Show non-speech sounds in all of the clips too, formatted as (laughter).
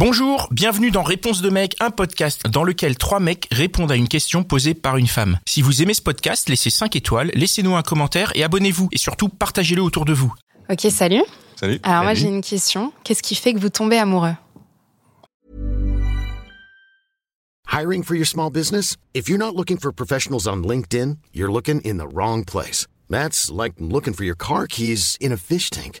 Bonjour, bienvenue dans Réponse de mec, un podcast dans lequel trois mecs répondent à une question posée par une femme. Si vous aimez ce podcast, laissez 5 étoiles, laissez-nous un commentaire et abonnez-vous. Et surtout, partagez-le autour de vous. Ok, salut. Salut. Alors moi j'ai une question. Qu'est-ce qui fait que vous tombez amoureux? Hiring for your small business? If you're not looking for professionals on LinkedIn, you're looking in the wrong place. That's like looking for your car keys in a fish tank.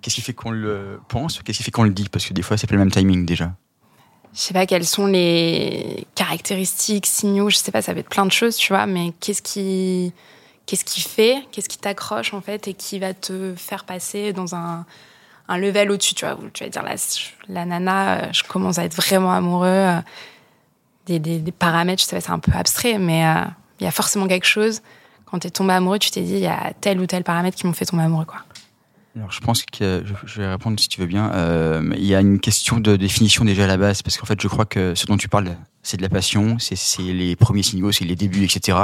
Qu'est-ce qui fait qu'on le pense Qu'est-ce qui fait qu'on le dit? Parce que des fois, c'est pas le même timing déjà. Je sais pas quelles sont les caractéristiques, signaux, je sais pas, ça va être plein de choses, tu vois, mais qu'est-ce qui qu'est-ce qui fait, qu'est-ce qui t'accroche en fait et qui va te faire passer dans un un level au-dessus, tu vois, tu vas dire je- la nana, euh, je commence à être vraiment amoureux. euh, Des, des, paramètres, je sais pas, c'est un peu abstrait, mais euh, il y a forcément quelque chose. Quand t'es tombé amoureux, tu t'es dit, il y a tel ou tel paramètre qui m'ont fait tomber amoureux, quoi. Alors, je pense que je, vais répondre si tu veux bien. Euh, il y a une question de définition déjà à la base, parce qu'en fait, je crois que ce dont tu parles, c'est de la passion, c'est c'est les premiers signaux, c'est les débuts, etc.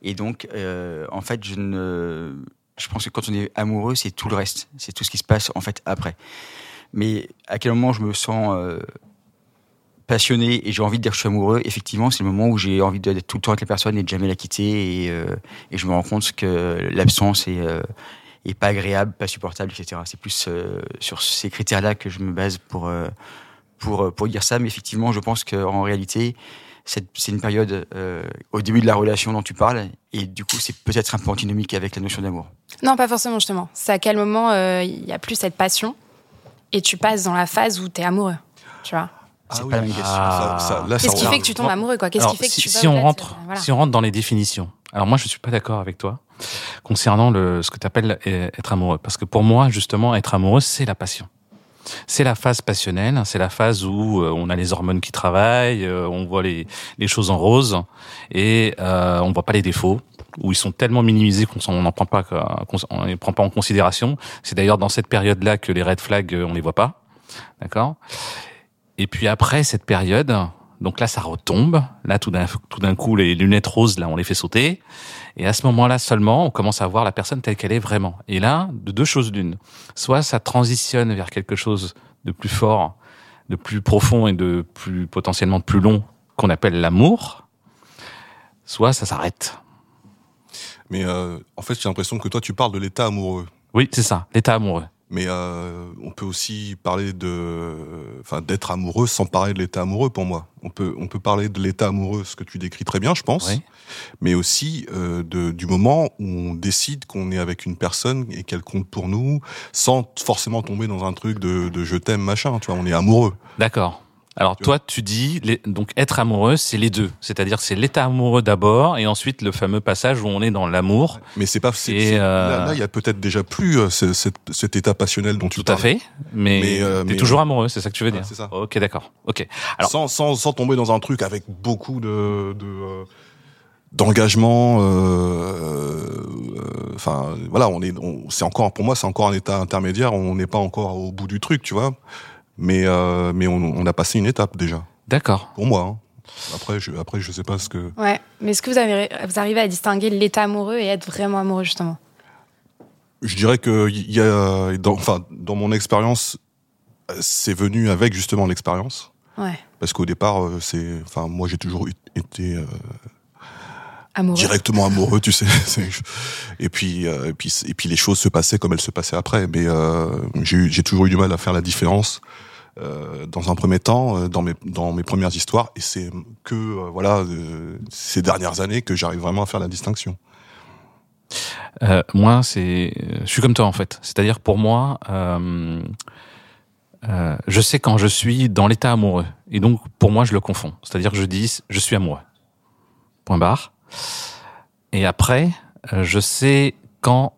Et donc, euh, en fait, je ne, je pense que quand on est amoureux, c'est tout le reste, c'est tout ce qui se passe en fait après. Mais à quel moment je me sens euh, passionné et j'ai envie de dire que je suis amoureux, effectivement, c'est le moment où j'ai envie d'être tout le temps avec la personne et de jamais la quitter. Et, euh, et je me rends compte que l'absence est, est pas agréable, pas supportable, etc. C'est plus euh, sur ces critères-là que je me base pour, euh, pour, euh, pour dire ça. Mais effectivement, je pense qu'en réalité, c'est une période euh, au début de la relation dont tu parles. Et du coup, c'est peut-être un peu antinomique avec la notion d'amour. Non, pas forcément, justement. C'est à quel moment euh, il y a plus cette passion et tu passes dans la phase où t'es amoureux, tu vois? C'est Ah pas la même question. Ça Qu'est-ce qui fait que tu tombes amoureux, quoi? Qu'est-ce qui fait que si, tu si on rentre, voilà. si on rentre dans les définitions. Alors moi, je suis pas d'accord avec toi concernant le, ce que tu appelles être amoureux, parce que pour moi, justement, être amoureux, c'est la passion. C'est la phase passionnelle, c'est la phase où euh, on a les hormones qui travaillent, euh, on voit les, les choses en rose et euh, on voit pas les défauts où ils sont tellement minimisés qu'on n'en prend pas, on les prend pas en considération. C'est d'ailleurs dans cette période-là que les red flags, euh, on les voit pas, d'accord? Et puis après cette période, donc là ça retombe, là tout d'un tout d'un coup les lunettes roses là on les fait sauter, et à ce moment-là seulement on commence à voir la personne telle qu'elle est vraiment. Et là de deux choses l'une, soit ça transitionne vers quelque chose de plus fort, de plus profond et de plus potentiellement de plus long qu'on appelle l'amour, soit ça s'arrête. Mais euh, en fait, j'ai l'impression que toi, tu parles de l'état amoureux. Oui c'est ça, l'état amoureux. Mais euh, on peut aussi parler de, enfin, d'être amoureux sans parler de l'état amoureux pour moi. On peut, on peut parler de l'état amoureux, ce que tu décris très bien, je pense, Oui. mais aussi euh, de, du moment où on décide qu'on est avec une personne et qu'elle compte pour nous, sans forcément tomber dans un truc de, de je t'aime machin. Tu vois, on est amoureux. D'accord. Alors Tu toi, tu dis les- donc être amoureux, c'est les deux, c'est-à-dire c'est l'état amoureux d'abord et ensuite le fameux passage où on est dans l'amour. Mais c'est pas. c'est- euh, Là, il y a peut-être déjà plus euh, ce- cet, cet état passionnel dont tu Tout à parles. fait, mais, Mais, euh, t'es toujours amoureux, c'est ça que tu veux Ouais, dire c'est ça. Ok, d'accord. Ok. Alors- sans, sans, sans tomber dans un truc avec beaucoup de, de euh, d'engagement. euh, euh, Enfin, voilà, on est, on- c'est encore pour moi, c'est encore un état intermédiaire. On n'est pas encore au bout du truc, tu vois. Mais euh, mais on, on a passé une étape déjà. D'accord. Pour moi. hein. Après, je, après, je sais pas ce que. Ouais, mais est-ce que vous, avez, vous arrivez à distinguer l'état amoureux et être vraiment amoureux, justement? Je dirais que il y a, dans, enfin, dans mon expérience, c'est venu avec justement l'expérience. Ouais, Parce qu'au départ, euh, c'est, enfin, moi, j'ai toujours été euh, amoureux. directement amoureux, tu sais. (laughs) Et puis, euh, et puis, et puis les choses se passaient comme elles se passaient après. Mais euh, j'ai eu- j'ai toujours eu du mal à faire la différence. euh, dans un premier temps, euh, dans mes dans mes premières histoires, et c'est que euh, voilà euh, ces dernières années que j'arrive vraiment à faire la distinction. Euh, moi, c'est, je suis comme toi en fait. C'est-à-dire pour moi, euh, euh, je sais quand je suis dans l'état amoureux, et donc pour moi, je le confonds. C'est-à-dire que je dis, je suis amoureux. Point barre. Et après, euh, je sais quand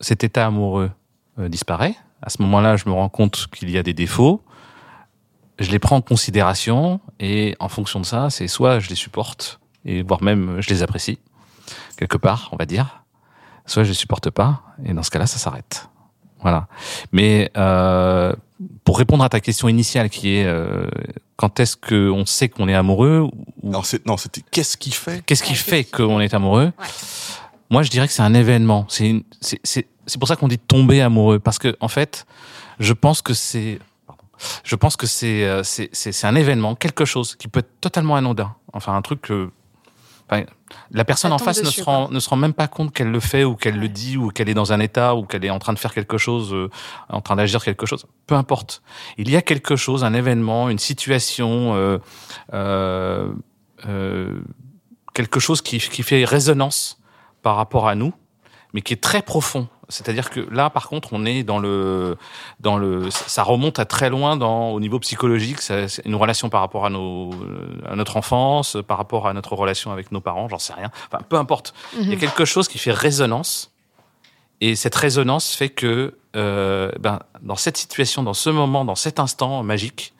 cet état amoureux euh, disparaît. À ce moment-là, je me rends compte qu'il y a des défauts. je les prends en considération et en fonction de ça, c'est soit je les supporte et voire même je les apprécie quelque part, on va dire, soit je les supporte pas et dans ce cas-là, ça s'arrête. Voilà. Mais euh, pour répondre à ta question initiale, qui est euh, quand est-ce qu'on sait qu'on est amoureux ou Alors c'est non, c'était qu'est-ce qui fait qu'est-ce qui Ouais, fait qu'est-ce qu'on est amoureux? Ouais. Moi, je dirais que c'est un événement. C'est une- c'est c'est c'est pour ça qu'on dit tomber amoureux parce que en fait, je pense que c'est pardon. je pense que c'est euh, c'est c'est c'est un événement, quelque chose qui peut être totalement anodin. Enfin, un truc que enfin, la personne Ça en face ne se rend ne se rend même pas compte qu'elle le fait ou qu'elle le dit ou qu'elle est dans un état ou qu'elle est en train de faire quelque chose, euh, en train d'agir quelque chose. Peu importe. Il y a quelque chose, un événement, une situation. Euh, euh, quelque chose qui, qui fait résonance par rapport à nous, mais qui est très profond. C'est-à-dire que là, par contre, on est dans le, dans le, ça remonte à très loin dans, au niveau psychologique. C'est une relation par rapport à nos, à notre enfance, par rapport à notre relation avec nos parents, j'en sais rien. Enfin, peu importe. Il y a quelque chose qui fait résonance. Et cette résonance fait que, euh, ben, dans cette situation, dans ce moment, dans cet instant magique,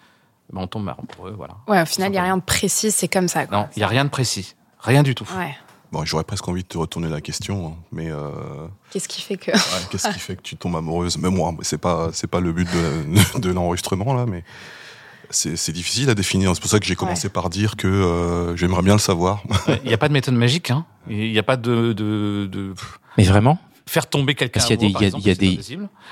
ben, on tombe amoureux, voilà. Ouais, au final, il n'y a rien de précis, c'est comme ça. Quoi. Non, il y a rien de précis. Rien du tout. Ouais. Bon, j'aurais presque envie de te retourner la question, hein, mais euh, Qu'est-ce qui fait que. ouais, qu'est-ce qui fait que tu tombes amoureuse? Mais moi, c'est pas c'est pas le but de, (laughs) de l'enregistrement là, mais c'est c'est difficile à définir. C'est pour ça que j'ai commencé par dire que euh, j'aimerais bien le savoir. Il n'y a pas de méthode magique. Hein. Il n'y a pas de, de, de Mais vraiment? faire tomber quelqu'un. Parce qu'il y a des- il y a- exemple, y a des-.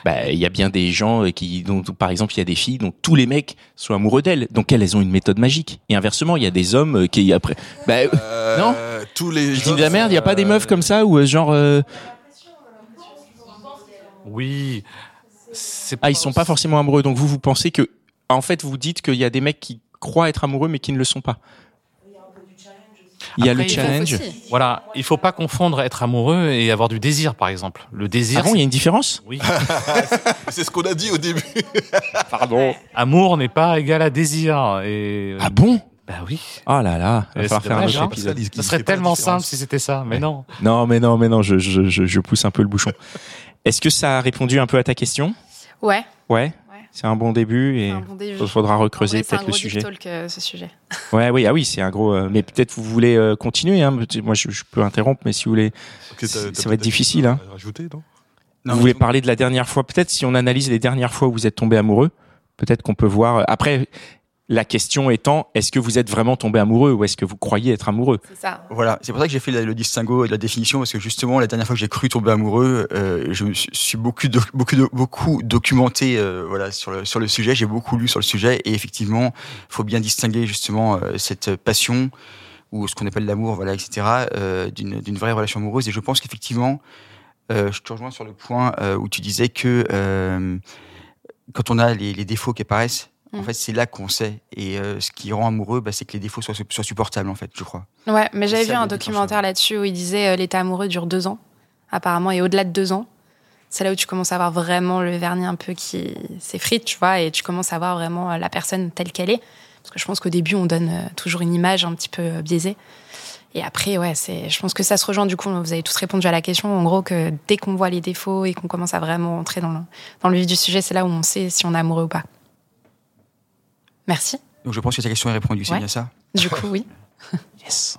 Bah, il y a bien des gens euh, qui, dont, par exemple, il y a des filles dont tous les mecs sont amoureux d'elles. Donc elles, elles ont une méthode magique. Et inversement, il y a des hommes qui après. Bah, euh, non? Euh, tous les. Je dis de la merde. Il y a pas des meufs comme ça ou euh, genre euh, Oui. Ah ils sont pas forcément amoureux. Donc vous vous pensez que en fait vous dites qu'il y a des mecs qui croient être amoureux mais qui ne le sont pas. Il y a Après, le challenge. aussi. Voilà, il faut pas confondre être amoureux et avoir du désir, par exemple. Le désir. Ah bon, il y a une différence? Oui. (laughs) C'est ce qu'on a dit au début. Pardon. Amour n'est pas égal à désir. Et Ah bon? Bah oui. Oh là là, va falloir c'est faire un autre épisode. Ça serait tellement simple si c'était ça, mais Ouais. non. Non, mais non, mais non, je, je, je, je pousse un peu le bouchon. Est-ce que ça a répondu un peu à ta question? Ouais, Ouais. Ouais. C'est un bon début et c'est bon il faudra recreuser c'est peut-être le gros sujet. talk, euh, ce sujet. (laughs) Ouais, oui, ah oui, c'est un gros. euh, mais peut-être vous voulez euh, continuer. Hein. Moi, je, je peux interrompre, mais si vous voulez, ça va être difficile. Hein. Rajouter, non? Non, vous voulez parler de la dernière fois. Peut-être si on analyse les dernières fois où vous êtes tombé amoureux, peut-être qu'on peut voir. Après, la question étant, est-ce que vous êtes vraiment tombé amoureux ou est-ce que vous croyez être amoureux? C'est ça. Voilà, c'est pour ça que j'ai fait le distinguo et la définition parce que justement la dernière fois que j'ai cru tomber amoureux, euh, je me suis, beaucoup doc- beaucoup beaucoup documenté euh, voilà sur le sur le sujet, j'ai beaucoup lu sur le sujet et effectivement, il faut bien distinguer justement euh, cette passion ou ce qu'on appelle l'amour, voilà, etc. euh, d'une d'une vraie relation amoureuse et je pense qu'effectivement, euh, je te rejoins sur le point euh, où tu disais que euh, quand on a les, les défauts qui apparaissent, en Mm. fait, c'est là qu'on sait. Et euh, ce qui rend amoureux, bah, c'est que les défauts soient, soient supportables, en fait, je crois. Ouais, mais j'avais vu un documentaire là-dessus où il disait euh, l'état amoureux dure deux ans, apparemment, et au-delà de deux ans, c'est là où tu commences à avoir vraiment le vernis un peu qui s'effrite, tu vois, et tu commences à voir vraiment euh, la personne telle qu'elle est. Parce que je pense qu'au début, on donne toujours une image un petit peu biaisée. Et après, ouais, c'est, je pense que ça se rejoint. Du coup, vous avez tous répondu à la question. En gros, que dès qu'on voit les défauts et qu'on commence à vraiment entrer dans le, dans le vif du sujet, c'est là où on sait si on est amoureux ou pas. Merci. Donc je pense que ta question est répondue, c'est Ouais. bien ça? Du coup, oui. (laughs) Yes.